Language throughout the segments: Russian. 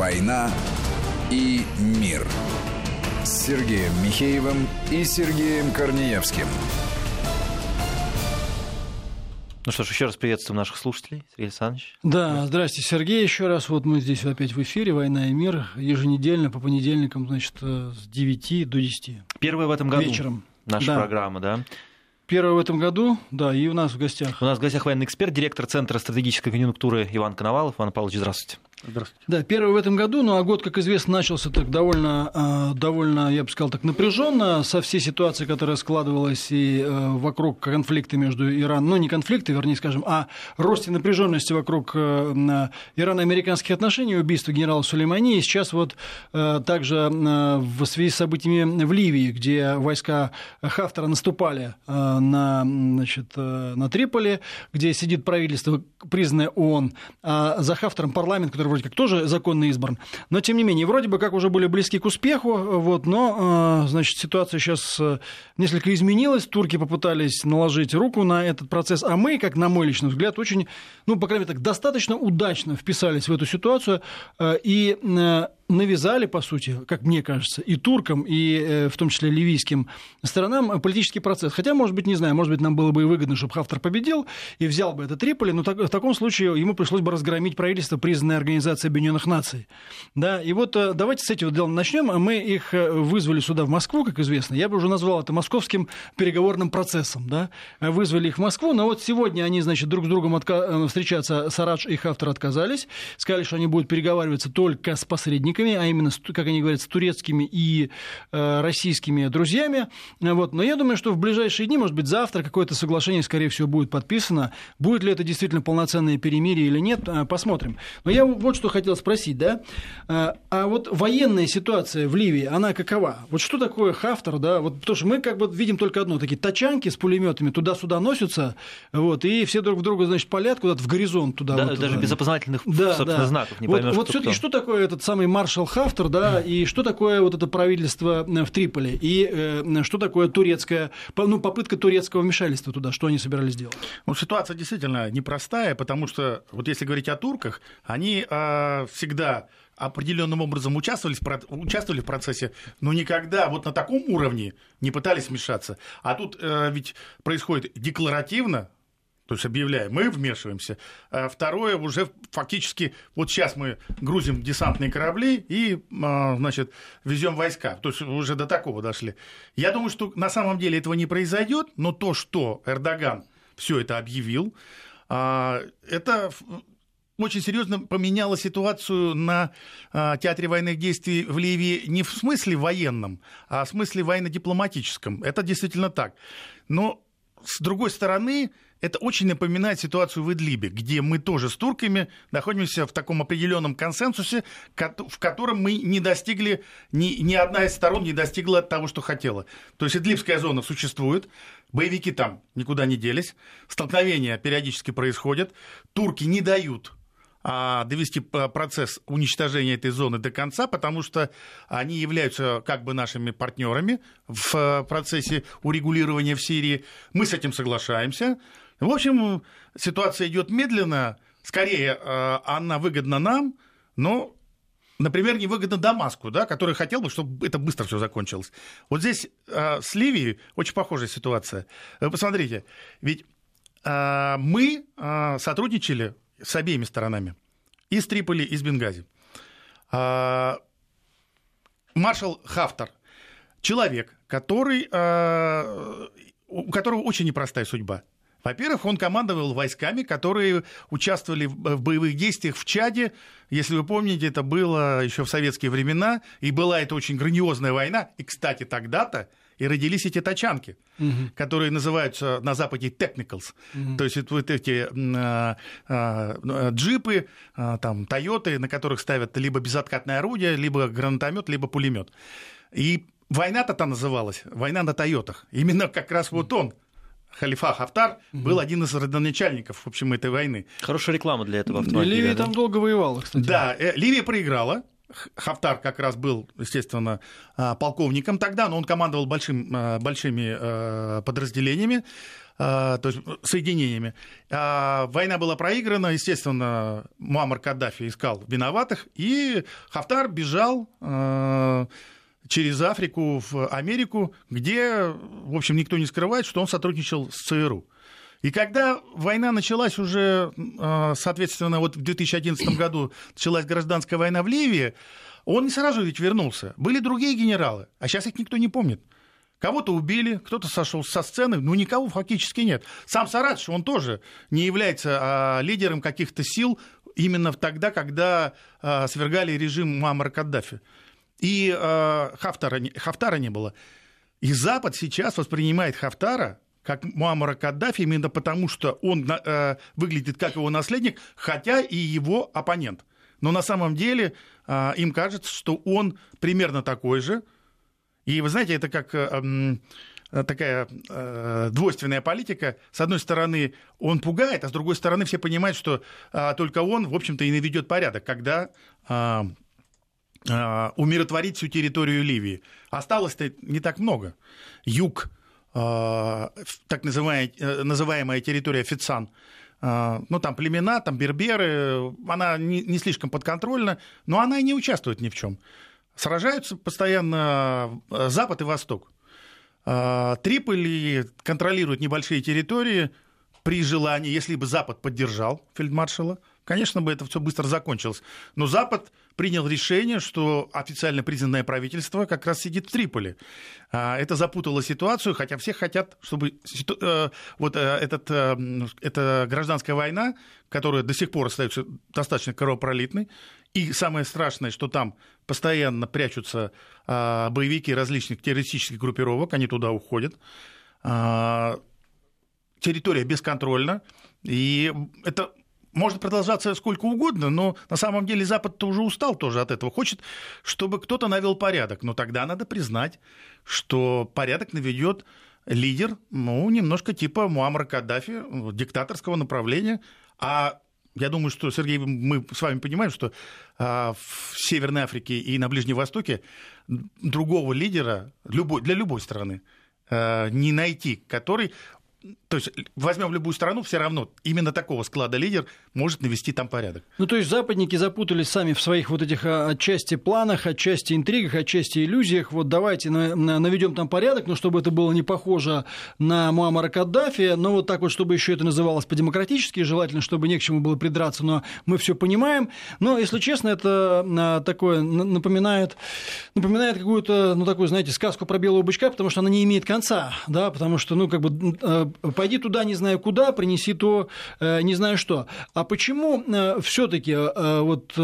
«Война и мир» с Сергеем Михеевым и Сергеем Корнеевским. Ну что ж, еще раз приветствуем наших слушателей, Сергей Александрович. Да, здрасте, Сергей, еще раз. Вот мы здесь опять в эфире «Война и мир» еженедельно по понедельникам, значит, э, с 9 до 10. Первая в этом году Вечером. наша Да. программа, да? Первое в этом году, да, и у нас в гостях. У нас в гостях военный эксперт, директор Центра стратегической конъюнктуры Иван Коновалов. Иван Павлович, здравствуйте. Здравствуйте. Да, первый в этом году, ну а год, как известно, начался так довольно, э, довольно, я бы сказал, так напряженно со всей ситуацией, которая складывалась и э, вокруг конфликта между Ираном, ну не конфликта, вернее, скажем, а росте напряженности вокруг э, ирано-американских отношений, убийства генерала Сулеймани, и сейчас вот э, также в связи с событиями в Ливии, где войска Хафтера наступали на, значит, на Триполи, где сидит правительство, признанное ООН, а за Хафтером парламент, который вроде как тоже законно избран. Но, тем не менее, вроде бы как уже были близки к успеху, вот, но, э, значит, ситуация сейчас э, несколько изменилась. Турки попытались наложить руку на этот процесс, а мы, как на мой личный взгляд, очень, ну, по крайней мере, так, достаточно удачно вписались в эту ситуацию э, и э, навязали, по сути, как мне кажется, и туркам, и э, в том числе ливийским сторонам э, политический процесс. Хотя, может быть, не знаю, может быть, нам было бы и выгодно, чтобы Хафтар победил и взял бы это Триполи, но так- в таком случае ему пришлось бы разгромить правительство, признанное Организацией Объединенных Наций. Да, и вот э, давайте с этого дела начнем. Мы их вызвали сюда, в Москву, как известно. Я бы уже назвал это московским переговорным процессом. Да? Вызвали их в Москву, но вот сегодня они, значит, друг с другом отка- встречаться, Сарадж и Хафтар отказались. Сказали, что они будут переговариваться только с посредниками, а именно, как они говорят, с турецкими и э, российскими друзьями. Э, Вот. Но я думаю, что в ближайшие дни, может быть, завтра какое-то соглашение, скорее всего, будет подписано. Будет ли это действительно полноценное перемирие или нет, э, посмотрим. Но я вот что хотел спросить, да? А вот военная ситуация в Ливии, она какова? Вот что такое Хафтар, да? Вот, потому что мы как бы видим только одно, такие тачанки с пулеметами туда-сюда носятся, вот, и все друг в друга, значит, палят куда-то в горизонт туда. Да, вот, даже без опознавательных, да, да. знаков не вот, поймешь, вот кто все-таки кто. что такое этот самый маршал Хафтер, да, и что такое вот это правительство э, в Триполи, и э, что такое турецкая, ну, попытка турецкого вмешательства туда, что они собирались делать? Ну, ситуация действительно непростая, потому что, вот если говорить о турках, они а, всегда определенным образом участвовали, участвовали в процессе, но никогда вот на таком уровне не пытались вмешаться. А тут э, ведь происходит декларативно, то есть объявляем, мы вмешиваемся. А второе, уже фактически, вот сейчас мы грузим десантные корабли и, а, значит, везем войска. То есть уже до такого дошли. Я думаю, что на самом деле этого не произойдет, но то, что Эрдоган все это объявил, а, это очень серьезно поменяло ситуацию на а, театре военных действий в Ливии не в смысле военном, а в смысле военно-дипломатическом. Это действительно так. Но с другой стороны, это очень напоминает ситуацию в Идлибе, где мы тоже с турками находимся в таком определенном консенсусе, в котором мы не достигли, ни, ни одна из сторон не достигла того, что хотела. То есть Идлибская зона существует, боевики там никуда не делись, столкновения периодически происходят, турки не дают а, довести процесс уничтожения этой зоны до конца, потому что они являются как бы нашими партнерами в э, процессе урегулирования в Сирии. Мы с этим соглашаемся. В общем, ситуация идет медленно. Скорее, э, она выгодна нам, но Например, невыгодно Дамаску, да, который хотел бы, чтобы это быстро все закончилось. Вот здесь э, с Ливией очень похожая ситуация. Вы посмотрите, ведь э, мы э, сотрудничали с обеими сторонами, и с Триполи, и с Бенгази. Маршал Хафтар, человек, который, э, у которого очень непростая судьба. Во-первых, он командовал войсками, которые участвовали в в боевых действиях в Чаде. Если вы помните, это было еще в советские времена, и была это очень грандиозная война. И, кстати, тогда-то и родились эти тачанки, которые называются на Западе technicals. То есть это вот эти м, а, а, джипы, а, там, Тойоты, на которых ставят либо безоткатное орудие, либо гранатомет, либо пулемет. И война-то там называлась, война на Тойотах. Именно как раз вот он, Халифа Хафтар, был один из родоначальников, в общем, этой войны. Хорошая реклама для этого автомобиля. Ливия да? там долго воевала, кстати. Да, э, Ливия проиграла. Хафтар как раз был, естественно, а, полковником тогда, но он командовал большим, а, большими а, подразделениями. то есть соединениями. А, война была проиграна, естественно, Муаммар Каддафи искал виноватых, и Хафтар бежал через Африку в Америку, где, в общем, никто не скрывает, что он сотрудничал с ЦРУ. И когда война началась уже, соответственно, вот в 2011 году началась гражданская война в Ливии, он не сразу ведь вернулся. Были другие генералы, а сейчас их никто не помнит. Кого-то убили, кто-то сошел со сцены, но никого фактически нет. Сам Сарадж, он тоже не является а, лидером каких-то сил именно тогда, когда а, свергали режим Муаммара Каддафи. И а, Хафтара, Хафтара не было. И Запад сейчас воспринимает Хафтара как Муаммара Каддафи именно потому, что он э, выглядит как его наследник, хотя и его оппонент. Но на самом деле э, им кажется, что он примерно такой же, и вы знаете, это как э, такая э, двойственная политика. С одной стороны, он пугает, а с другой стороны, все понимают, что э, только он, в общем-то, и наведет порядок, когда э, э, умиротворить всю территорию Ливии. Осталось-то не так много. Юг, э, так называемая, э, называемая территория Фицан, э, ну, там племена, там берберы, она не, слишком подконтрольна, но она и не участвует ни в чем. Сражаются постоянно э, Запад и Восток. Триполи контролирует небольшие территории при желании, если бы Запад поддержал фельдмаршала, конечно бы это все быстро закончилось. Но Запад принял решение, что официально признанное правительство как раз сидит в Триполи. А, это запутало ситуацию, хотя все хотят, чтобы э, вот э, этот, эта гражданская война, которая до сих пор остается достаточно кровопролитной, и самое страшное, что там постоянно прячутся а, боевики различных террористических группировок, они туда уходят. А, территория бесконтрольна, и это может продолжаться сколько угодно, но на самом деле Запад-то уже устал тоже от этого. Хочет, чтобы кто-то навел порядок. Но тогда надо признать, что порядок наведет лидер, ну, немножко типа Муаммара Каддафи, диктаторского направления. А я думаю, что, Сергей, мы с вами понимаем, что а, в Северной Африке и на Ближнем Востоке другого лидера любой, для любой страны а, не найти, который то есть возьмем любую страну, все равно именно такого склада лидер может навести там порядок. Ну, то есть западники запутались сами в своих вот этих а, отчасти планах, отчасти интригах, отчасти иллюзиях. Вот давайте наведем там порядок, но чтобы это было не похоже на Муаммара Каддафи, но вот так вот, чтобы еще это называлось по-демократически, желательно, чтобы не к чему было придраться, но мы все понимаем. Но, если честно, это а, такое напоминает, напоминает какую-то, ну, такую, знаете, сказку про белого бычка, потому что она не имеет конца, да, потому что, ну, как бы а, пойди туда не знаю куда, принеси то э, не знаю что. А почему э, все-таки э, вот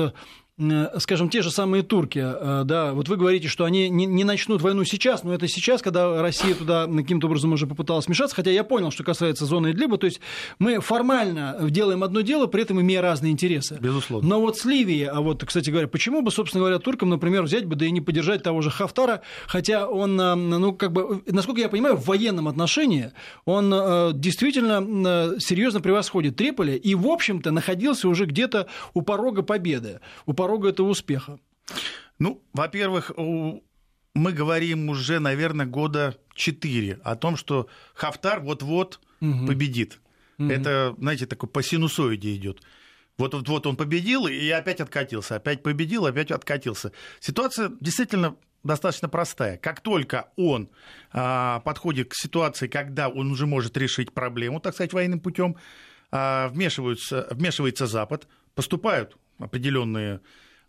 скажем, те же самые турки, э, да, вот вы говорите, что они не, не начнут войну сейчас, но это сейчас, когда Россия туда каким-то образом уже попыталась вмешаться, хотя я понял, что касается зоны Идлиба, то есть мы формально делаем одно дело, при этом имея разные интересы. Безусловно. Но вот с Ливией, а вот, кстати говоря, почему бы, собственно говоря, туркам, например, взять бы, да и не поддержать того же Хафтара, хотя он, э, ну, как бы, насколько я понимаю, в военном отношении он действительно серьезно превосходит Триполи и, в общем-то, находился уже где-то у порога победы, у порога порога этого успеха? Ну, во-первых, мы говорим уже, наверное, года четыре о том, что Хафтар вот-вот угу. победит. Угу. Это, знаете, такой по синусоиде идет. Вот, вот, вот он победил и опять откатился, опять победил, опять откатился. Ситуация действительно достаточно простая. Как только он а, подходит к ситуации, когда он уже может решить проблему, так сказать, военным путем, а, вмешиваются, вмешивается Запад, поступают определенные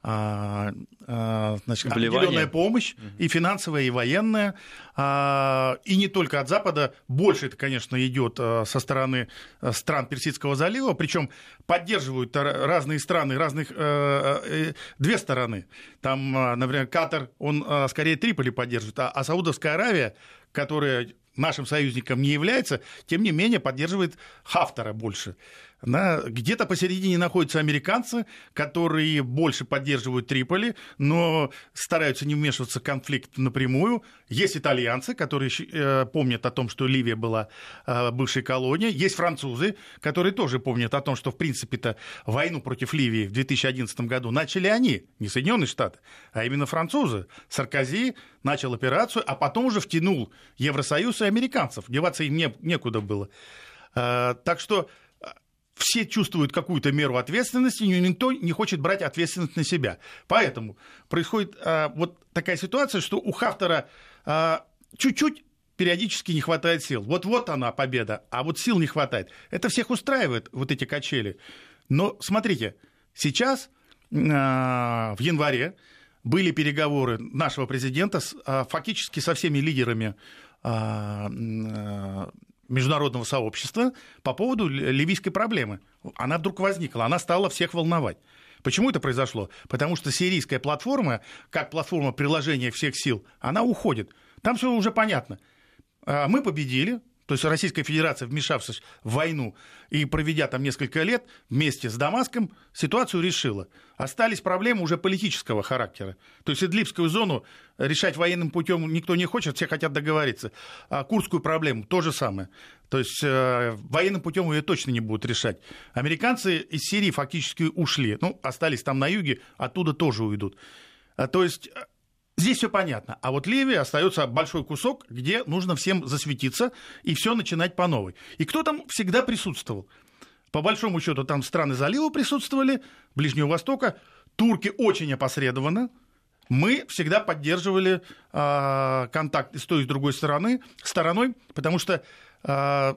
а, а, значит, определенная помощь, и финансовая, и военная, а, и не только от Запада, больше это, конечно, идет со стороны стран Персидского залива, причем поддерживают разные страны, разных э, две стороны. Там, например, Катар, он скорее Триполи поддерживает, а Саудовская Аравия, которая нашим союзником не является, тем не менее поддерживает Хафтара больше. Да, где-то посередине находятся американцы, которые больше поддерживают Триполи, но стараются не вмешиваться в конфликт напрямую. Есть итальянцы, которые э, помнят о том, что Ливия была э, бывшей колонией. Есть французы, которые тоже помнят о том, что, в принципе-то, войну против Ливии в 2011 году начали они, не Соединенные Штаты, а именно французы. Саркози начал операцию, а потом уже втянул Евросоюз и американцев. Деваться им не, некуда было. Э, так что все чувствуют какую-то меру ответственности, но никто не хочет брать ответственность на себя. Поэтому происходит а, вот такая ситуация, что у Хафтера а, чуть-чуть периодически не хватает сил. Вот-вот она победа, а вот сил не хватает. Это всех устраивает, вот эти качели. Но смотрите, сейчас а, в январе были переговоры нашего президента с, а, фактически со всеми лидерами а, а, международного сообщества по поводу ливийской проблемы. Она вдруг возникла, она стала всех волновать. Почему это произошло? Потому что сирийская платформа, как платформа приложения всех сил, она уходит. Там все уже понятно. А, мы победили, то есть Российская Федерация, вмешавшись в войну и проведя там несколько лет вместе с Дамаском, ситуацию решила. Остались проблемы уже политического характера. То есть Идлибскую зону решать военным путем никто не хочет, все хотят договориться. А Курскую проблему то же самое. То есть э, военным путем ее точно не будут решать. Американцы из Сирии фактически ушли. Ну, остались там на юге, оттуда тоже уйдут. А, то есть Здесь все понятно. А вот Ливия остается большой кусок, где нужно всем засветиться и все начинать по новой. И кто там всегда присутствовал? По большому счету, там страны залива присутствовали, Ближнего Востока. Турки очень опосредованно. Мы всегда поддерживали э, контакт с той, и с другой стороны, стороной, потому что э,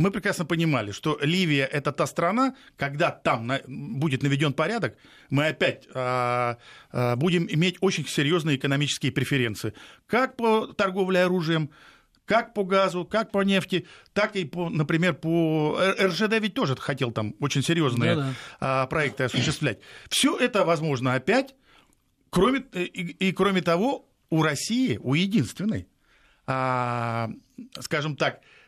мы прекрасно понимали, что Ливия – это та страна, когда там на, будет наведен порядок, мы опять а, а, будем иметь очень серьезные экономические преференции. Как по торговле оружием, как по газу, как по нефти, так и, по, например, по РЖД ведь тоже хотел там очень серьезные да -да. Проекты осуществлять. Все это возможно опять, кроме, и, и кроме того, у России, у единственной, а, скажем так, Э,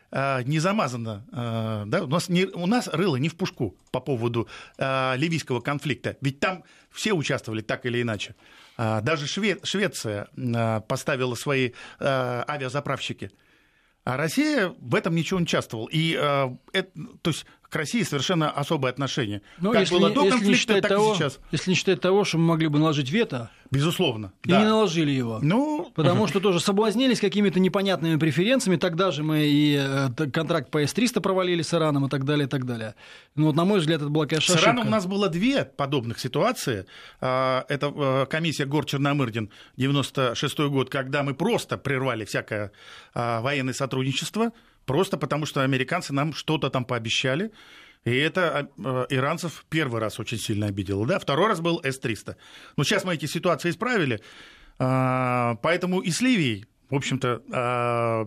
не замазано, э, да, у нас, не, у нас рыло не в пушку по поводу э, ливийского конфликта, ведь там все участвовали так или иначе. Даже Шве, Швеция поставила свои авиазаправщики. А Россия в этом ничего не участвовала. И, это, то есть к России совершенно особое отношение. Но ну, как если, было до конфликта, так того, и сейчас. Если не считать того, что мы могли бы наложить вето. Безусловно. И да. не наложили его. Ну... Потому что тоже соблазнились какими-то непонятными преференциями. Тогда же мы и э, контракт по С-300 провалили с Ираном и так далее, и так далее. Ну, вот, на мой взгляд, это была, конечно, С Ираном у нас было две подобных ситуации. А, это э, комиссия Гор-Черномырдин, 96 год, когда мы просто прервали всякое а, военное сотрудничество Просто потому, что американцы нам что-то там пообещали. И это э, иранцев первый раз очень сильно обидело. Да? Второй раз был С-300. Но сейчас мы эти ситуации исправили. А, поэтому и с Ливией, в общем-то, а,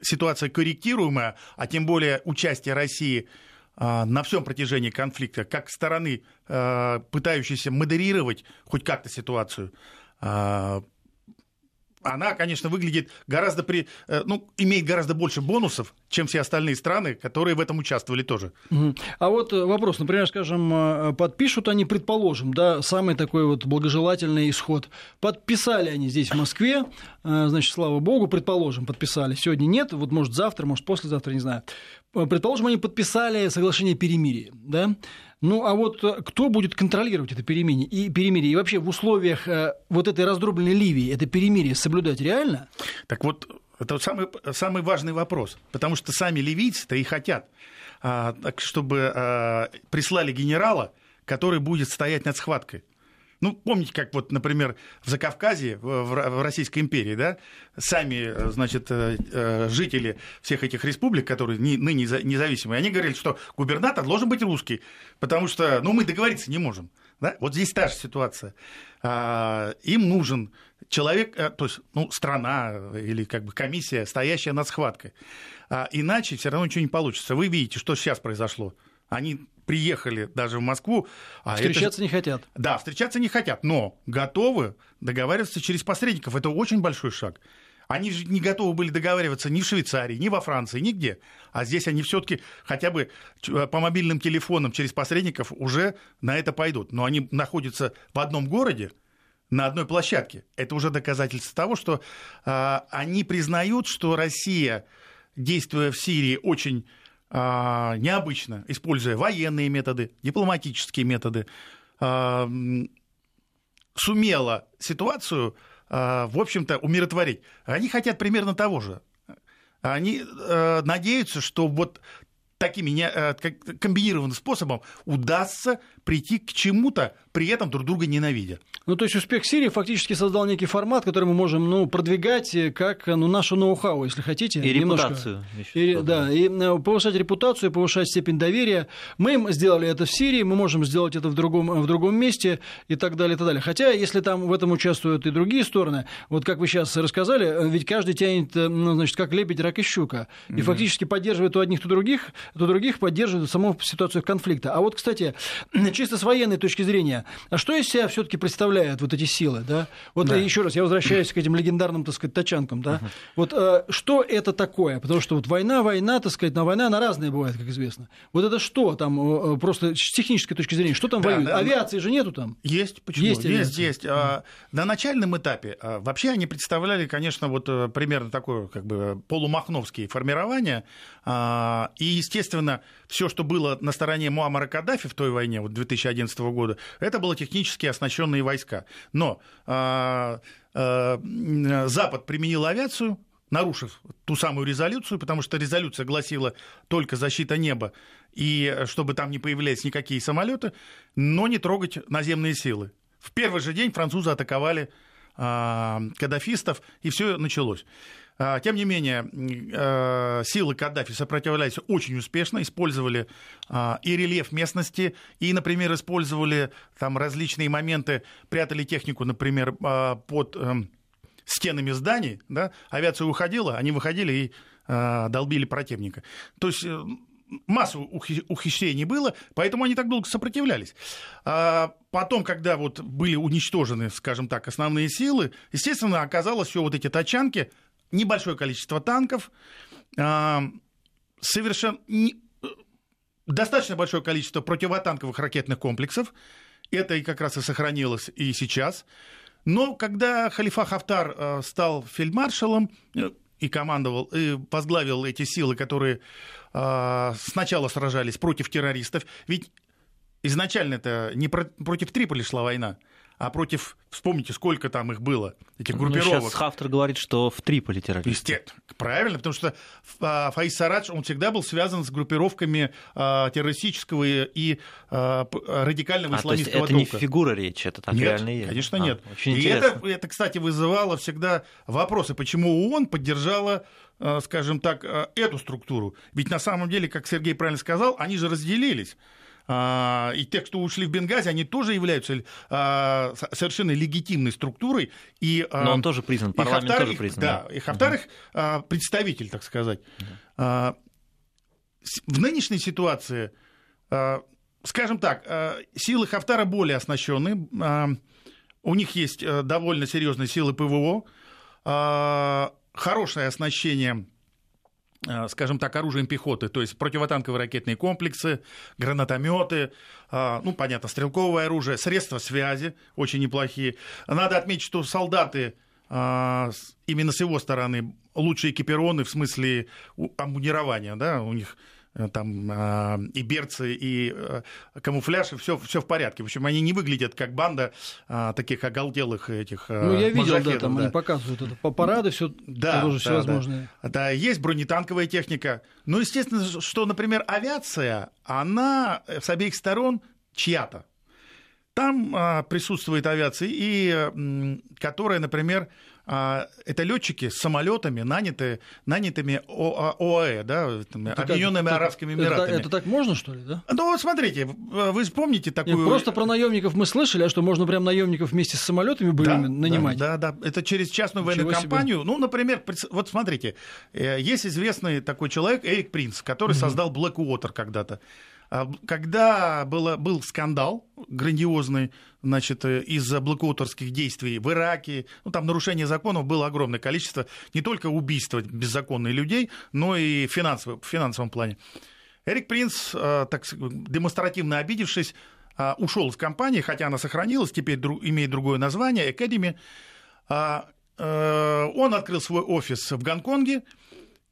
ситуация корректируемая, а тем более участие России а, на всем протяжении конфликта, как стороны, пытающейся модерировать хоть как-то ситуацию, она, конечно, выглядит гораздо при, э, ну, имеет гораздо больше бонусов, чем все остальные страны, которые в этом участвовали тоже. А вот э, вопрос, например, скажем, э, подпишут они, предположим, да, самый такой вот благожелательный исход. Подписали они здесь в Москве, значит, слава богу, предположим, подписали. Сегодня нет, вот может завтра, может послезавтра, не знаю. Предположим, они подписали соглашение о перемирии, да, ну, а вот э, кто будет контролировать это перемирие? И, перемирие? и вообще в условиях э, вот этой раздробленной Ливии это перемирие соблюдать реально? Так вот, это самый, самый важный вопрос, потому что сами ливийцы-то и хотят, а, чтобы а, прислали генерала, который будет стоять над схваткой. Ну, помните, как вот, например, в Закавказье, в Российской империи, да, сами, значит, э, э, жители всех этих республик, которые ныне независимые, они говорили, что губернатор должен быть русский, потому что, ну, мы договориться не можем. Да? Вот здесь та же ситуация. А, им нужен человек, э, то есть, ну, страна или как бы комиссия, стоящая над схваткой. А, иначе все равно ничего не получится. Вы видите, что сейчас произошло. Они приехали даже в Москву. А встречаться это... не хотят. Да, встречаться не хотят, но готовы договариваться через посредников. Это очень большой шаг. Они же не готовы были договариваться ни в Швейцарии, ни во Франции, нигде. А здесь они все-таки хотя бы э, по мобильным телефонам через посредников уже на это пойдут. Но они находятся в одном городе, на одной площадке. Это уже доказательство того, что э, они признают, что Россия, действуя в Сирии очень необычно, используя военные методы, дипломатические методы, э, сумела ситуацию а, в общем-то, умиротворить. Они хотят примерно того же. Они э, надеются, что вот такими не, э, комбинированным способом удастся прийти к чему-то, при этом друг друга ненавидя. Ну, то есть успех Сирии фактически создал некий формат, который мы можем ну, продвигать как ну, нашу ноу-хау, если хотите. И немножко. репутацию. И, да, и э, повышать репутацию, повышать степень доверия. Мы сделали это в Сирии, мы можем сделать это в другом, в другом месте и так далее, и так далее. Хотя, если там в этом участвуют и другие стороны, вот как вы сейчас рассказали, ведь каждый тянет, э, ну, значит, как лебедь, рак и щука. И mm-hmm. фактически поддерживает то одних, то других, то других поддерживает саму ситуацию конфликта. А вот, кстати, чисто с военной точки зрения, а что из себя все-таки представляют вот эти силы, да? Вот да. еще раз, я возвращаюсь к этим легендарным, так сказать, тачанкам, да? Uh-huh. Вот э, что это такое? Потому что вот война, война, так сказать, на война, она разная бывает, как известно. Вот это что там, э, просто с технической точки зрения, что там да, воюют? Да, Авиации же нету там? Есть, почему? Есть, есть. есть. Uh-huh. На начальном этапе а, вообще они представляли, конечно, вот э, примерно такое, как бы, полумахновские формирования, а, и, естественно, все, что было на стороне Муаммара Каддафи в той войне, вот 2011 года, это было технически оснащенные войска. Но а, а, Запад применил авиацию, нарушив ту самую резолюцию, потому что резолюция гласила только защита неба, и чтобы там не появлялись никакие самолеты, но не трогать наземные силы. В первый же день французы атаковали э, каддафистов, и все началось. А, тем не менее, э, силы Каддафи сопротивлялись очень успешно, использовали а, и рельеф местности, и, например, использовали там различные моменты, прятали технику, например, а, под эм, стенами зданий, да, авиация уходила, они выходили и долбили противника. То есть э, массу ухищрений было, поэтому они так долго сопротивлялись. Потом, когда вот были уничтожены, скажем так, основные силы, естественно, оказалось все вот эти тачанки – небольшое количество танков, а, совершенно достаточно большое количество противотанковых ракетных комплексов. Это и как раз и сохранилось и сейчас. Но когда Халифа Хафтар а, стал фельдмаршалом э, и командовал, и возглавил эти силы, которые а, сначала сражались против террористов, ведь изначально это не против Триполи шла война, а против, вспомните, сколько там их было, этих ну, группировок. Ну, сейчас Хафтер говорит, что в Триполи террористы. Естественно, правильно, потому что а, Фаис Сарадж, он всегда был связан с группировками а, террористического и а, радикального а, исламистского то есть это не фигура речи, это так нет, реально есть? конечно, а, нет. Очень и это, это, кстати, вызывало всегда вопросы, почему ООН поддержала скажем так, эту структуру. Ведь на самом деле, как Сергей правильно сказал, они же разделились. А, и те, кто ушли в Бенгази, они тоже являются а, совершенно легитимной структурой. И, а, Но он тоже признан, парламент тоже признан. Да, и Хафтар их представитель, так сказать. В нынешней ситуации, скажем так, силы Хафтара более оснащены. У них есть довольно серьезные силы ПВО, хорошее оснащение Э, скажем так, оружием пехоты, то есть противотанковые ракетные комплексы, гранатометы, э, ну, понятно, стрелковое оружие, средства связи очень неплохие. Надо отметить, что солдаты э, именно с его стороны лучше экипированы в смысле амунирования, да, у них Э, там а, и берцы, и э, камуфляж, и все, все в порядке. В общем, они не выглядят как банда а, таких оголтелых этих э, Ну, я видел, да, там да. они показывают это по парады, все да, тоже да, всевозможные. Да. да, есть бронетанковая техника. Ну, естественно, что, например, авиация, она с обеих сторон чья-то. Там а, присутствует авиация, и, которая, например, это летчики с самолетами, нанятые, нанятыми ОАЭ, да, это Объединенными как, Арабскими Эмиратами. Это, это так можно, что ли, да? Ну, вот смотрите, вы вспомните такую... Нет, просто про наемников мы слышали, а что можно прям наемников вместе с самолетами были да, нанимать? Да, да, да, это через частную Ничего военную компанию. Себе. Ну, например, вот смотрите, э, есть известный такой человек, Эрик Принц, который угу. создал Blackwater когда-то. А, когда было, был скандал грандиозный, значит, э, из-за блокуотерских действий в Ираке. Ну, там нарушение законов было огромное количество. Не только убийства беззаконных людей, но и финансово, в финансовом плане. Эрик Принц, э, так демонстративно обидевшись, э, ушел из компании, хотя она сохранилась, теперь имеет другое название, Academy. А, он открыл свой офис в Гонконге,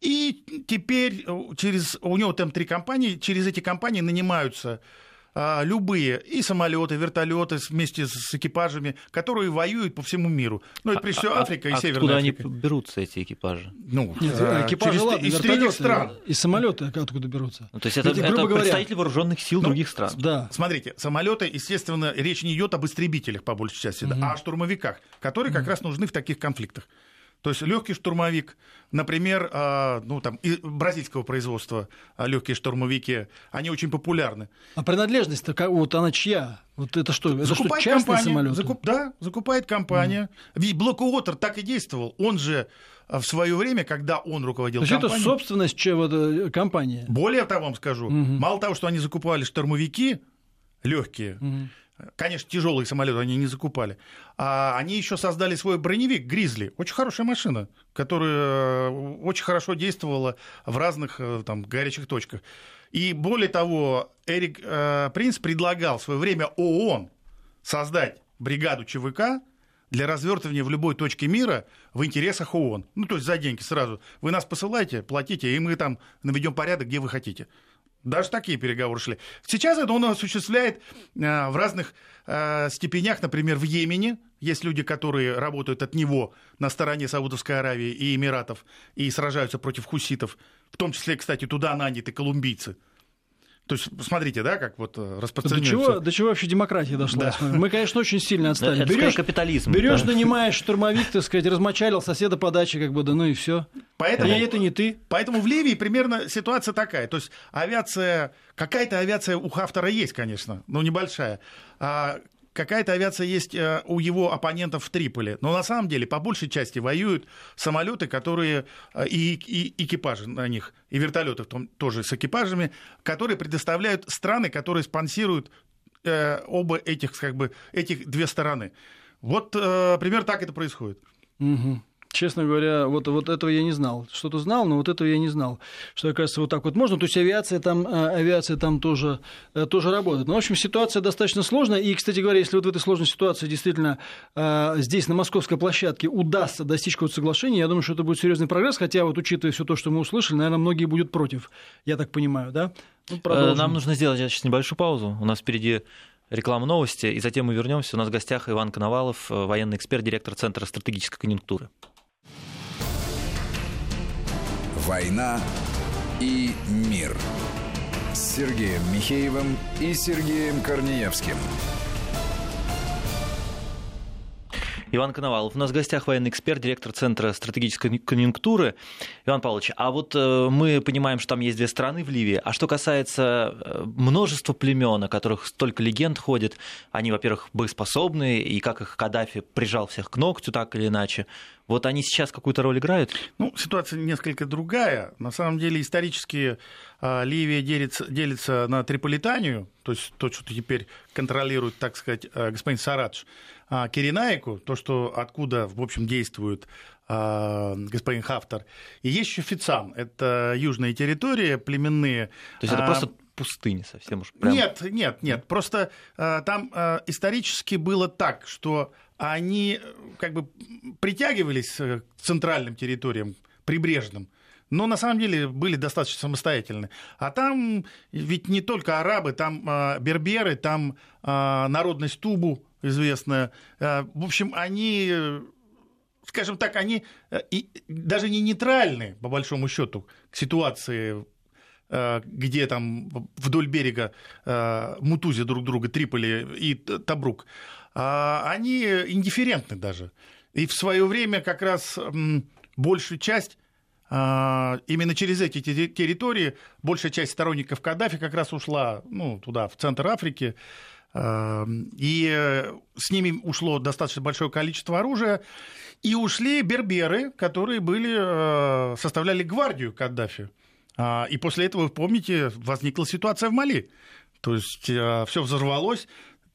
и теперь через, у него там три компании, через эти компании нанимаются а, любые и самолеты, вертолеты вместе с экипажами, которые воюют по всему миру. Ну, это прежде всего а, Африка а, и Северная откуда Африка. они берутся, эти экипажи? Ну, Нет, экипажи, через, ладно, из третьих стран. И самолеты откуда берутся? Ну, то есть это, Ведь, это говоря, представители вооруженных сил ну, других стран. Да. Смотрите, самолеты, естественно, речь не идет об истребителях, по большей части, угу. да, а о штурмовиках, которые угу. как раз нужны в таких конфликтах. То есть легкий штурмовик, например, а, ну, там, бразильского производства а, легкие штурмовики, они очень популярны. А принадлежность вот она чья? Вот это что? Это закупает что, частный самолет? Закуп, да, закупает компания. Mm. Ведь Блокуотер так и действовал. Он же а, в свое время, когда он руководил То есть компанией... это собственность чего-то компании? Более того, вам скажу, mm-hmm. мало того, что они закупали штурмовики легкие, mm-hmm Конечно, тяжелые самолеты они не закупали. А они еще создали свой броневик Гризли. Очень хорошая машина, которая э, очень хорошо действовала в разных э, там, горячих точках. И более того, Эрик э, Принц предлагал в свое время ООН создать бригаду ЧВК для развертывания в любой точке мира в интересах ООН. Ну, то есть за деньги сразу. Вы нас посылаете, платите, и мы там наведем порядок, где вы хотите. Даже такие переговоры шли. Сейчас это он осуществляет э, в разных э, степенях, например, в Йемене. Есть люди, которые работают от него на стороне Саудовской Аравии и Эмиратов и сражаются против хуситов. В том числе, кстати, туда наняты колумбийцы. То есть, посмотрите, да, как вот э, распространяется... До чего, до чего вообще демократия дошла? Да. Мы, конечно, очень сильно отстали. Это берешь, капитализм. Берешь, да. нанимаешь штурмовик, так сказать, размочалил соседа по даче, как бы, да ну и все. Поэтому, и это не ты. Поэтому в Ливии примерно ситуация такая. То есть авиация, какая-то авиация у Хафтера есть, конечно, но небольшая. А какая-то авиация есть э, у его оппонентов в Триполи. Но на самом деле, по большей части, воюют самолеты, которые э, и, и экипажи на них, и вертолеты в том, тоже с экипажами, которые предоставляют страны, которые спонсируют э, оба этих, как бы, этих две стороны. Вот э, примерно так это происходит. Угу честно говоря, вот, вот этого я не знал. Что-то знал, но вот этого я не знал. Что, оказывается, вот так вот можно. То есть авиация там, э, авиация там тоже, э, тоже работает. Но, в общем, ситуация достаточно сложная. И, кстати говоря, если вот в этой сложной ситуации действительно э, здесь, на московской площадке, удастся достичь какого-то соглашения, я думаю, что это будет серьезный прогресс. Хотя, вот учитывая все то, что мы услышали, наверное, многие будут против. Я так понимаю, да? Ну, Нам нужно сделать сейчас небольшую паузу. У нас впереди реклама новости, и затем мы вернемся. У нас в гостях Иван Коновалов, военный эксперт, директор Центра стратегической конъюнктуры. «Война и мир» с Сергеем Михеевым и Сергеем Корнеевским. Иван Коновалов. У нас в гостях военный эксперт, директор Центра стратегической конъюнктуры. Иван Павлович, а вот э, мы понимаем, что там есть две страны в Ливии. А что касается э, множества племен, о которых столько легенд ходит, они, во-первых, боеспособны, и как их Каддафи прижал всех к ногтю так или иначе. Вот они сейчас какую-то роль играют? Ну, ситуация несколько другая. На самом деле, исторически а, Ливия делится, делится на Триполитанию, то есть то, что теперь контролирует, так сказать, а, господин Сарадж, а Киренайку, то, что откуда, в общем, действует господин Хафтар. И есть еще Фицан, это южные территории племенные. То есть это а... просто пустыня совсем уж прям... Нет, нет, нет. Просто там исторически было так, что они э, как бы притягивались э, к центральным территориям, прибрежным, но на самом деле были достаточно самостоятельны. А там ведь не только арабы, там э, берберы, там э, народность Тубу известная. Э, в общем, они, скажем так, они э, и, даже не нейтральны, по большому счету, к ситуации э, где там вдоль берега э, мутузи друг друга, Триполи и Табрук. Они индифферентны даже. И в свое время как раз большую часть именно через эти территории большая часть сторонников Каддафи как раз ушла ну, туда, в центр Африки. А, и с ними ушло достаточно большое количество оружия. И ушли берберы, которые были, составляли гвардию Каддафи. И после этого, вы помните, возникла ситуация в Мали. То есть все взорвалось,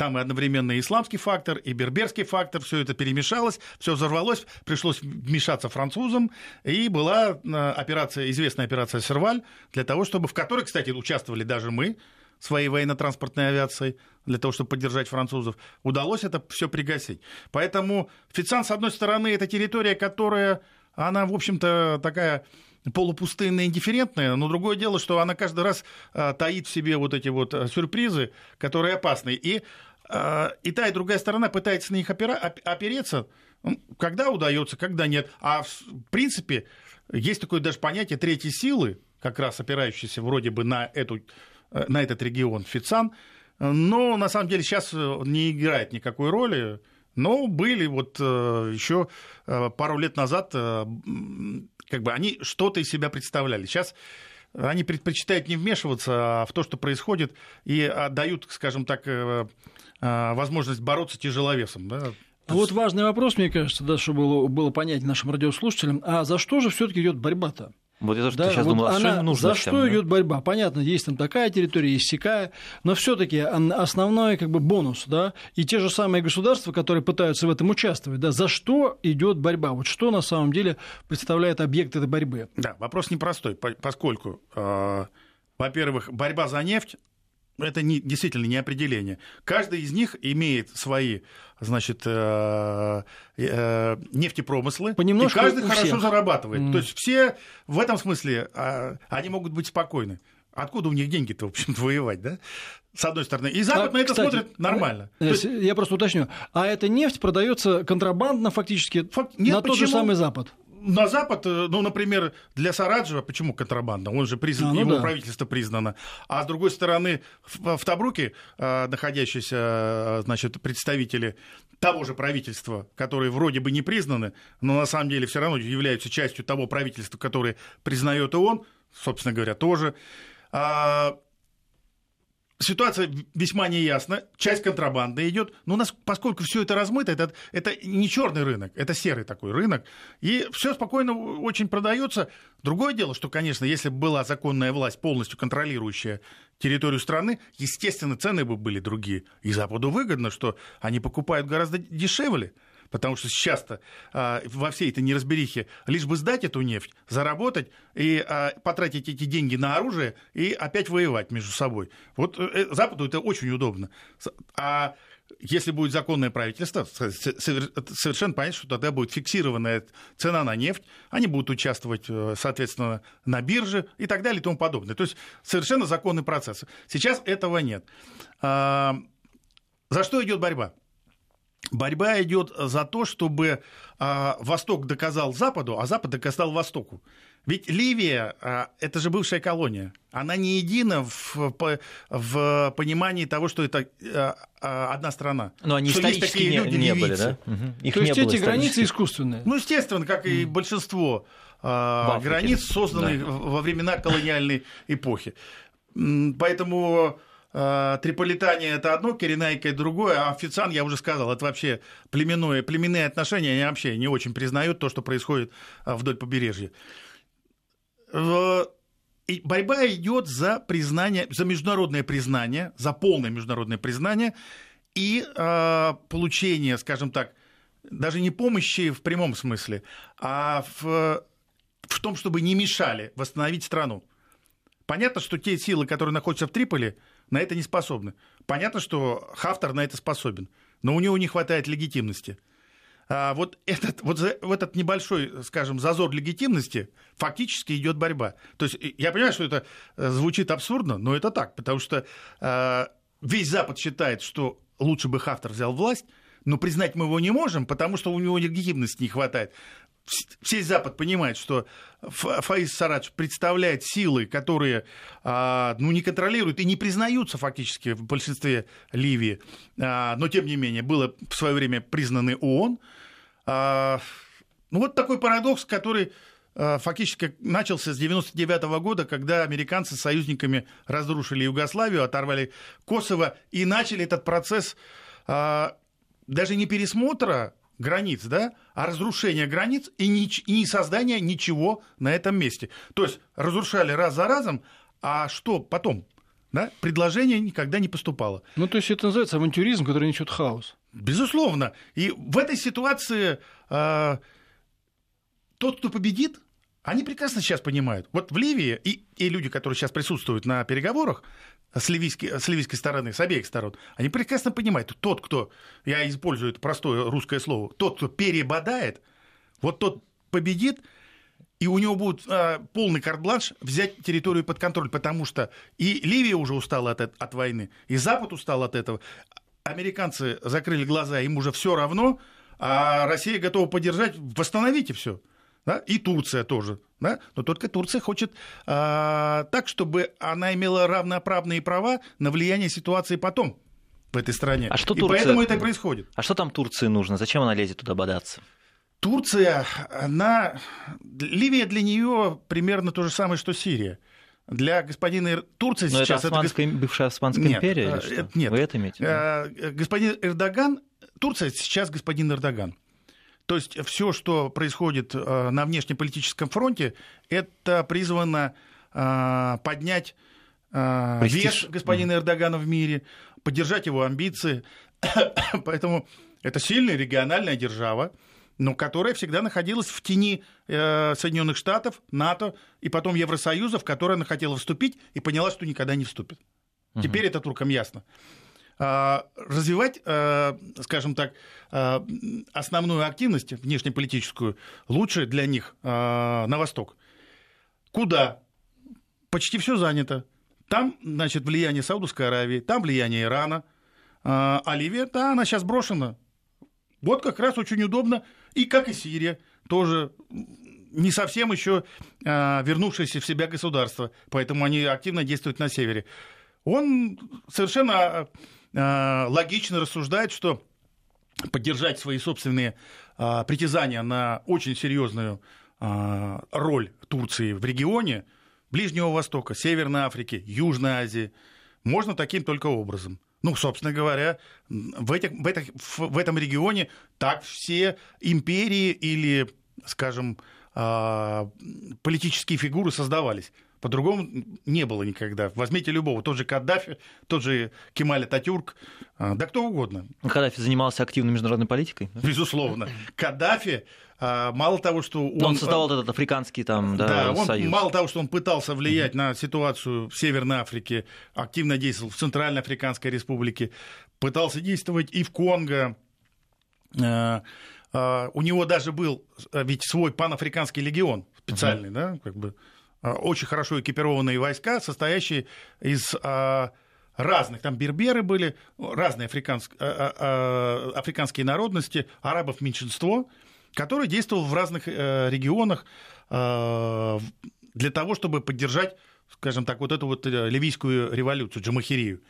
там и одновременно исламский фактор, и берберский фактор, все это перемешалось, все взорвалось, пришлось вмешаться французам, и была операция, известная операция «Серваль», для того, чтобы, в которой, кстати, участвовали даже мы, своей военно-транспортной авиацией для того, чтобы поддержать французов, удалось это все пригасить. Поэтому Фицан, с одной стороны, это территория, которая, она, в общем-то, такая полупустынная, индифферентная, но другое дело, что она каждый раз а, таит в себе вот эти вот а, сюрпризы, которые опасны. И, и та, и другая сторона пытается на них опера, опереться, когда удается, когда нет. А в принципе, есть такое даже понятие третьей силы, как раз опирающейся вроде бы на эту Э, на этот регион Фицан, но на самом деле сейчас э, не играет никакой роли. Но были вот э, еще пару лет назад, как бы они что-то из себя представляли. Сейчас они предпочитают не вмешиваться в то, что происходит, и отдают, скажем так, возможность бороться тяжеловесом. Да? Вот важный вопрос, мне кажется, да, чтобы было, было понятно нашим радиослушателям. А за что же все-таки идет борьба-то? Вот я тоже да, сейчас вот думал, а что им нужно За всем, что да? идет борьба? Понятно, есть там такая территория, есть сякая, но все-таки основной как бы бонус, да, и те же самые государства, которые пытаются в этом участвовать, да, за что идет борьба? Вот что на самом деле представляет объект этой борьбы? Да, вопрос непростой, поскольку, э, во-первых, борьба за нефть это не, действительно не определение. Каждый из них имеет свои, значит, э, э, нефтепромыслы, Понемножку и каждый хорошо всех. зарабатывает. Mm. То есть все в этом смысле, э, они могут быть спокойны. Откуда у них деньги-то, в общем-то, воевать, да? С одной стороны. И Запад а, на это кстати, смотрит нормально. Я, есть... я просто уточню. А эта нефть продается контрабандно фактически Факт... Нет, на почему? тот же самый Запад? На Запад, э, ну, например, для Сараджева, почему контрабанда? Он же признан, а, ну его да. правительство признано. А с другой стороны, в, в Табруке э, находящиеся, э, значит, представители того же правительства, которые вроде бы не признаны, но на самом деле все равно являются частью того правительства, которое признает и он, собственно говоря, тоже. А, ситуация весьма неясна, часть контрабанды идет, но у нас, поскольку все это размыто, это, это не черный рынок, это серый такой рынок, и все спокойно очень продается. Другое дело, что, конечно, если бы была законная власть, полностью контролирующая территорию страны, естественно, цены бы были другие. И Западу выгодно, что они покупают гораздо дешевле потому что сейчас-то а, во всей этой неразберихе лишь бы сдать эту нефть, заработать и а, потратить эти деньги на оружие и опять воевать между собой. Вот э, э Западу это очень удобно. А если будет законное правительство, совершенно понятно, что тогда будет фиксированная цена на нефть, они будут участвовать, э, соответственно, на бирже и так далее и тому подобное. То есть совершенно законный процесс. Сейчас этого нет. А, за что идет борьба? Борьба идет за то, чтобы а, Восток доказал Западу, а Запад доказал Востоку. Ведь Ливия а, это же бывшая колония. Она не едина в, в понимании того, что это а, одна страна. Но они что исторически такие не, люди, не были, да? Угу. Их То не есть эти границы искусственные? Ну, естественно, как и большинство границ, созданных да. во времена колониальной эпохи. Поэтому Э, Триполитания это одно, Киренайка это другое, а официан, я уже сказал, это вообще племенное, племенные отношения, они вообще не очень признают то, что происходит э, вдоль побережья. И борьба идет за признание, за международное признание, за полное международное признание и э, получение, скажем так, даже не помощи в прямом смысле, а в, в том, чтобы не мешали восстановить страну. Понятно, что те силы, которые находятся в Триполи, на это не способны. Понятно, что Хафтар на это способен, но у него не хватает легитимности. А вот, этот, вот в этот небольшой, скажем, зазор легитимности фактически идет борьба. То есть я понимаю, что это э, звучит абсурдно, но это так, потому что э, весь Запад считает, что лучше бы Хафтар взял власть, но признать мы его не можем, потому что у него легитимности не хватает весь Запад понимает, что Фаиз Сарадж представляет силы, которые а, ну, не контролируют и не признаются фактически в большинстве Ливии, а, но тем не менее было в свое время признаны ООН. А, ну вот такой парадокс, который фактически начался с 1999 года, когда американцы с союзниками разрушили Югославию, оторвали Косово и начали этот процесс даже не пересмотра границ, да, а разрушение границ и не, и не создание ничего на этом месте. То есть разрушали раз за разом, а что потом? Да? Предложение никогда не поступало. Ну, то есть это называется авантюризм, который несет хаос. Безусловно. И в этой ситуации э, тот, кто победит, они прекрасно сейчас понимают. Вот в Ливии и, и люди, которые сейчас присутствуют на переговорах с ливийской, с ливийской стороны, с обеих сторон, они прекрасно понимают, тот, кто, я использую это простое русское слово, тот, кто перебодает, вот тот победит, и у него будет э, полный карт-бланш взять территорию под контроль, потому что и Ливия уже устала от, от войны, и Запад устал от этого. Американцы закрыли глаза, им уже все равно, а Россия готова поддержать, восстановите все да, и Турция тоже, да, но только Турция хочет а, так, чтобы она имела равноправные права на влияние ситуации потом в этой стране. А что и Турция... поэтому это и происходит. А что там Турции нужно? Зачем она лезет туда бодаться? Турция, она... Ливия для нее примерно то же самое, что Сирия. Для господина Турции Но сейчас... это, османская, это... бывшая Османская нет, империя? Или э, что? Нет. Вы это имеете? Э, господин Эрдоган... Турция сейчас господин Эрдоган. То есть все, что происходит э, на внешнеполитическом фронте, это призвано э, поднять э, вес господина Эрдогана в мире, поддержать его амбиции. Поэтому это сильная региональная держава, но которая всегда находилась в тени Соединенных Штатов, НАТО и потом Евросоюза, в который она хотела вступить и поняла, что никогда не вступит. Теперь это туркам ясно. А, развивать, а, скажем так, а, основную активность внешнеполитическую лучше для них на восток. Куда? Почти все занято. Там, значит, влияние Саудовской Аравии, там влияние Ирана, а Ливия, да, она сейчас брошена. Вот как раз очень удобно, и как и Сирия, тоже не совсем еще вернувшееся в себя государство, поэтому они активно действуют на севере. Он совершенно логично рассуждает, что поддержать свои собственные э, притязания на очень серьезную э, роль Турции в регионе Ближнего Востока, Северной Африки, Южной Азии можно таким только образом. Ну, собственно говоря, в, этих, в, этих, в этом регионе так все империи или, скажем, политические фигуры создавались. По-другому не было никогда. Возьмите любого, тот же Каддафи, тот же Кемаль Ататюрк, а, да кто угодно. Ну, Каддафи занимался активной международной политикой? Безусловно. Каддафи, а, мало того, что он... Он создавал этот африканский там, да, да, он, союз. Мало того, что он пытался влиять на ситуацию в Северной Африке, активно действовал в Центральной Африканской Республике, пытался действовать и в Конго, а, у него даже был ведь свой панафриканский легион специальный, uh да, как бы Э, очень хорошо экипированные войска, состоящие из а, разных, там берберы были, разные африканск, а, а, африканские народности, арабов меньшинство, которые действовали в разных э, регионах для того, чтобы поддержать, скажем так, вот эту вот э, ливийскую революцию, джамахирию.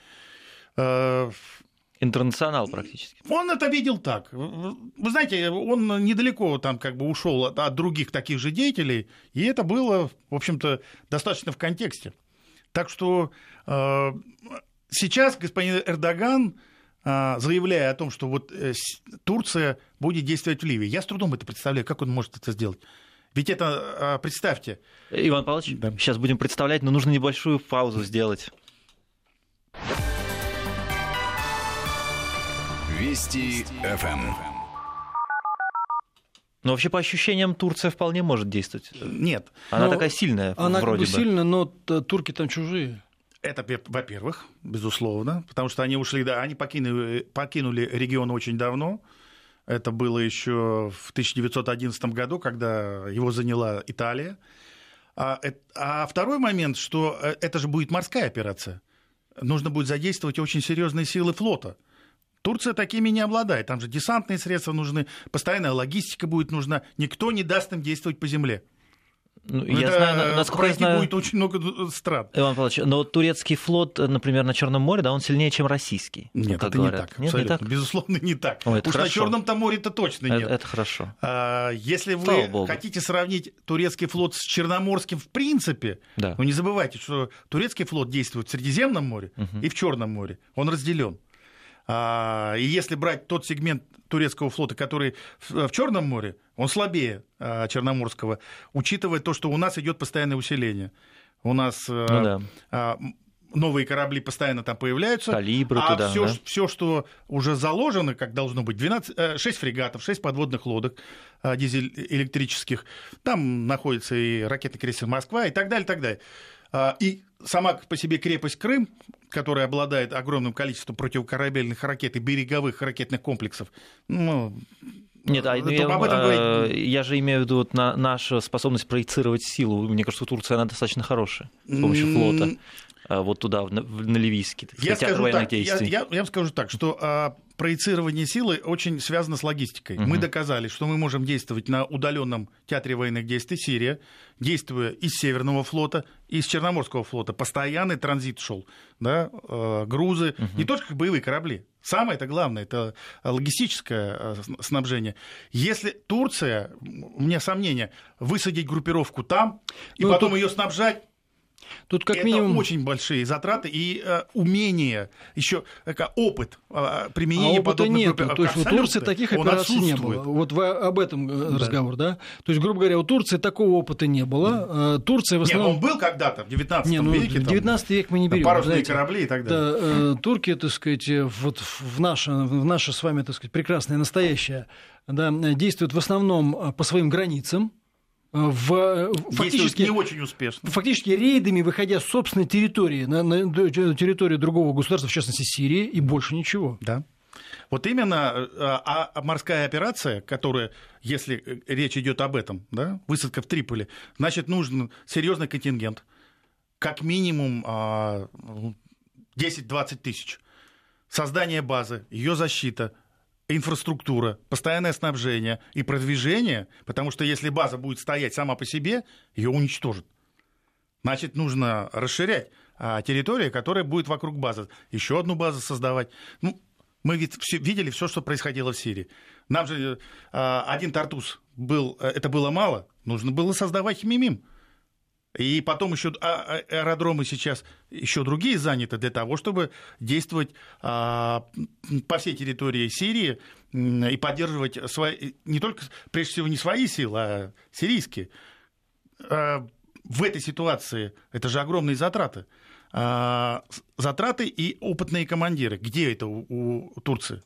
Интернационал практически. Он это видел так. Вы знаете, он недалеко там как бы ушел от, от других таких же деятелей, и это было, в общем-то, достаточно в контексте. Так что э, сейчас господин Эрдоган, э, заявляя о том, что вот э, Турция будет действовать в Ливии, я с трудом это представляю, как он может это сделать. Ведь это, э, представьте... Иван Павлович, да. сейчас будем представлять, но нужно небольшую паузу сделать. Вести ФМ. Но вообще, по ощущениям, Турция вполне может действовать. Нет. Она но такая сильная, Она вроде как бы, бы сильная, но турки там чужие. Это, во-первых, безусловно, потому что они ушли, да, они покинули, покинули регион очень давно. Это было еще в 1911 году, когда его заняла Италия. А, а второй момент, что э, это же будет морская операция. Нужно будет задействовать очень серьезные силы флота – Турция такими не обладает. Там же десантные средства нужны, постоянная логистика будет нужна. Никто не даст им действовать по земле. Ну, я это знаю, насколько я знаю, будет очень много стран. Иван Павлович, но турецкий флот, например, на Черном море, да, он сильнее, чем российский. Нет, как это говорят. не так. Нет, не так. Безусловно, не так. О, это Уж хорошо. на Черном-то море-то точно нет. Это, это хорошо. А, если вы хотите сравнить турецкий флот с Черноморским в принципе, да. ну не забывайте, что турецкий флот действует в Средиземном море угу. и в Черном море. Он разделен. А, и если брать тот сегмент турецкого флота, который в Черном море, он слабее а, Черноморского, учитывая то, что у нас идет постоянное усиление. У нас э, ну, да. А, новые корабли постоянно там появляются. Калибры а туда, все, да? все, что уже заложено, как должно быть, 12, 6 фрегатов, 6 подводных лодок э, дизель-электрических, там находится и ракетный крейсер «Москва» и так далее, и так далее. А, И сама по себе крепость Крым, которая обладает огромным количеством противокорабельных ракет и береговых ракетных комплексов, ну, Нет, а, я, об этом э, говорить- я же имею в виду вот на, нашу способность проецировать силу. Мне кажется, у Турции она достаточно хорошая с помощью флота. А Вот туда, в- на, Ливийский, Я театр скажу военных так, я, действий. я- я вам скажу так, что а, проецирование силы очень связано с логистикой. Мы доказали, что мы можем действовать на удаленном театре военных действий Сирия, действуя из Северного флота, из Черноморского флота. Постоянный транзит шел, да, э, грузы, не только как боевые корабли. Самое это главное, это логистическое э, снабжение. Если Турция, у меня сомнения, высадить группировку там и Ну, потом тут- ее снабжать, Тут как это минимум... очень большие затраты и э, умение, еще опыт э, применения А опыта подобных нет. группировок. То есть у. Турции таких операций не было. Вот вы об этом э, разговор, да? То есть, грубо говоря, у Турции такого опыта не было. Э, Турция в Нет, основном... он был когда-то, в 19 Не, ну, веке. там, 19 век мы не берем. парусные знаете. корабли и так далее. Да, э, турки, так сказать, э, вот в наше, в наше с вами, так сказать, прекрасное настоящее, да, действуют в основном по своим границам, в, фактически, не очень успешно. фактически рейдами, выходя с собственной территории, на, на территорию другого государства, в частности Сирии, и больше ничего. Да. Вот именно а, а морская операция, которая, если э, речь идет об этом, да, высадка в Триполи, значит, нужен серьезный контингент, как минимум а, ну, 10-20 тысяч. Создание базы, ее защита, инфраструктура, постоянное снабжение и продвижение, потому что если база будет стоять сама по себе, ее уничтожат. Значит, нужно расширять а, территорию, которая будет вокруг базы. Еще одну базу создавать. Ну, мы ведь все, видели все, что происходило в Сирии. Нам же а, один Тартус был, э, это было мало, нужно было создавать Химимим. И потом еще а- а- аэродромы сейчас еще другие заняты для того, чтобы действовать а, по всей территории Сирии и поддерживать свои, не только, прежде всего, не свои силы, а сирийские. В этой ситуации это же огромные затраты. Затраты и опытные командиры. Где это у Турции?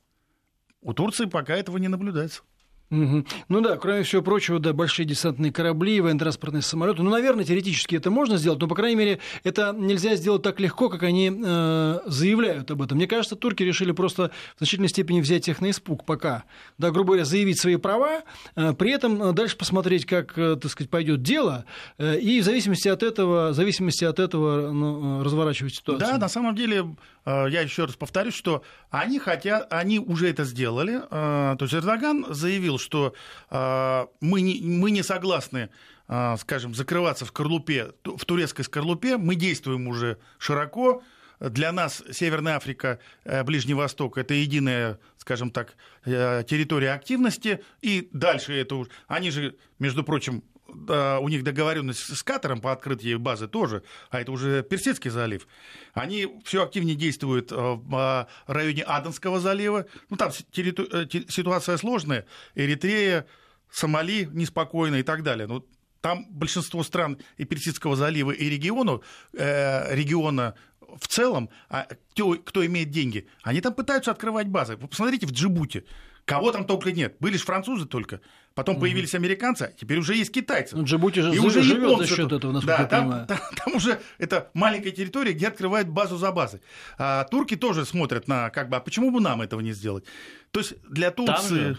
У Турции пока этого не наблюдается. Мгм. Ну да, кроме всего прочего, да, большие десантные корабли, военно-транспортные самолеты. Ну, наверное, теоретически это можно сделать, но, по крайней мере, это нельзя сделать так легко, как они э, заявляют об этом. Мне кажется, турки решили просто в значительной степени взять их на испуг пока. Да, грубо говоря, заявить свои права, э, при этом э, дальше посмотреть, как, э, так сказать, пойдет дело, э, и в зависимости от этого, в зависимости от этого ну, э, разворачивать ситуацию. Да, на самом деле, я еще раз повторюсь, что они хотят, они уже это сделали. Э, То есть Эрдоган заявил, что э, мы не, мы не согласны, э, скажем, закрываться в скорлупе, в турецкой скорлупе. Мы действуем уже широко. Для нас Северная Африка, э, Ближний Восток – это единая, скажем так, э, территория активности. И дальше это уж... Они же, между прочим, у них договоренность с Катаром по открытию базы тоже, а это уже Персидский залив. Они все активнее действуют э, в э, районе Аденского залива. Ну, там э, ситуация сложная. Эритрея, Сомали неспокойно и так далее. Ну, там большинство стран и Персидского залива, и региона, э, региона в целом, а кто, кто имеет деньги, они там пытаются открывать базы. Вы посмотрите в Джибути. Кого там только нет. Были же французы только. Потом появились американцы, а теперь уже есть китайцы. Ну, Джибути же И уже живет за счет этого, насколько да, я там, понимаю. Там, там уже это маленькая территория, где открывают базу за базой. А турки тоже смотрят на, как бы, а почему бы нам этого не сделать? То есть для Турции,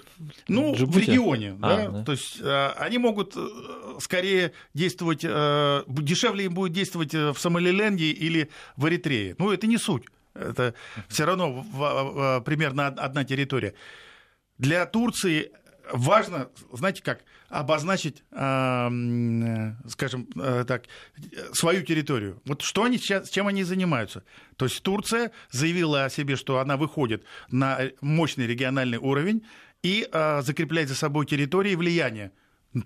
ну, в Джибути? регионе, А, да, да. то есть а, они могут э, скорее действовать, э, дешевле им будет действовать в Сомалиленде или в Эритрее. Ну, это не суть. Это все равно в- в- примерно од- одна территория. Для Турции важно, знаете как, обозначить, э, скажем э, так, свою территорию. Вот что они сейчас, чем они занимаются? То есть Турция заявила о себе, что она выходит на мощный региональный уровень и а, закрепляет за собой территории влияние.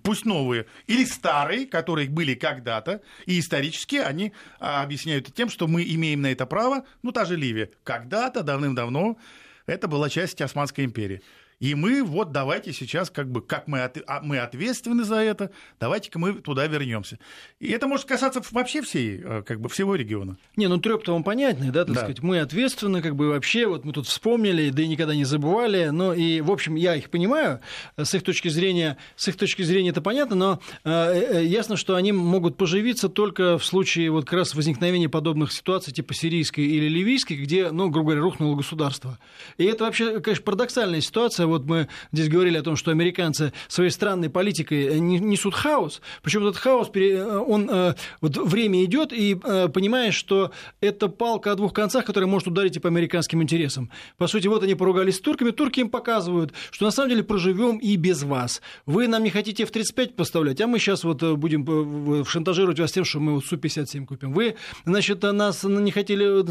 Пусть новые или старые, которые были когда-то, и исторически они а, объясняют тем, что мы имеем на это право, ну, та же Ливия. Когда-то, давным-давно, это была часть Османской империи. И мы вот давайте сейчас как бы, как мы, от, а, мы ответственны за это, давайте-ка мы туда вернемся. И это может касаться вообще всей, э, как бы всего региона. Не, ну треп-то он понятный, да, так Да. сказать, мы ответственны, как бы вообще, вот мы тут вспомнили, да и никогда не забывали, но и, в общем, я их понимаю, с их точки зрения, с их точки зрения это понятно, но э, э, ясно, что они могут поживиться только в случае вот как раз возникновения подобных ситуаций, типа сирийской или ливийской, где, ну, грубо говоря, рухнуло государство. И это вообще, конечно, парадоксальная ситуация. Вот мы здесь говорили о том, что американцы своей странной политикой не- несут хаос, причем этот хаос, пере- он, э, вот время идет, и э, понимаешь, что это палка о двух концах, которая может ударить и по американским интересам. По сути, вот они поругались с турками, турки им показывают, что на самом деле проживем и без вас. Вы нам не хотите F-35 поставлять, а мы сейчас вот э, будем э, в- шантажировать вас тем, что мы вот Су-57 купим. Вы, значит, нас не хотели, э,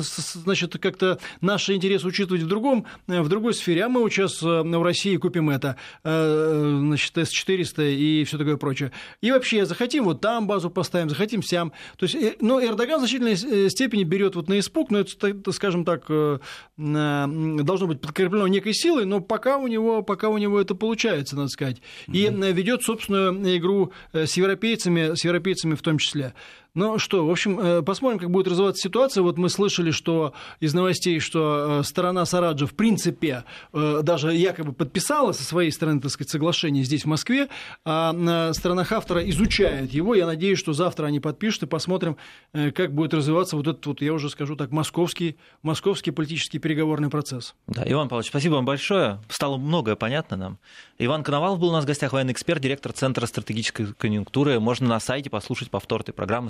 значит, как-то наши интересы учитывать в другом, э, в другой сфере, а мы сейчас в России купим это, э, значит, С-400 и все такое прочее. И вообще, захотим вот там базу поставим, захотим сям. То есть, э, ну, Эрдоган в значительной э, степени берет вот на испуг, но это, скажем так, должно быть подкреплено некой силой, но пока у него, пока у него это получается, надо сказать. И ведет собственную игру с европейцами, с европейцами в том числе. Ну что, в общем, э, посмотрим, как будет развиваться ситуация. Вот мы слышали, что из новостей, что э, сторона Сараджа в принципе э, даже якобы подписала со своей стороны, так сказать, соглашение здесь, в Москве, а сторона Хафтера изучает его. Я надеюсь, что завтра они подпишут и посмотрим, как будет развиваться вот этот, вот, я уже скажу так, московский, московский политический переговорный процесс. Да, Иван Павлович, спасибо вам большое. Стало многое понятно нам. Иван Коновалов был у нас в гостях, военный эксперт, директор Центра стратегической конъюнктуры. Можно на сайте послушать повтор этой программы.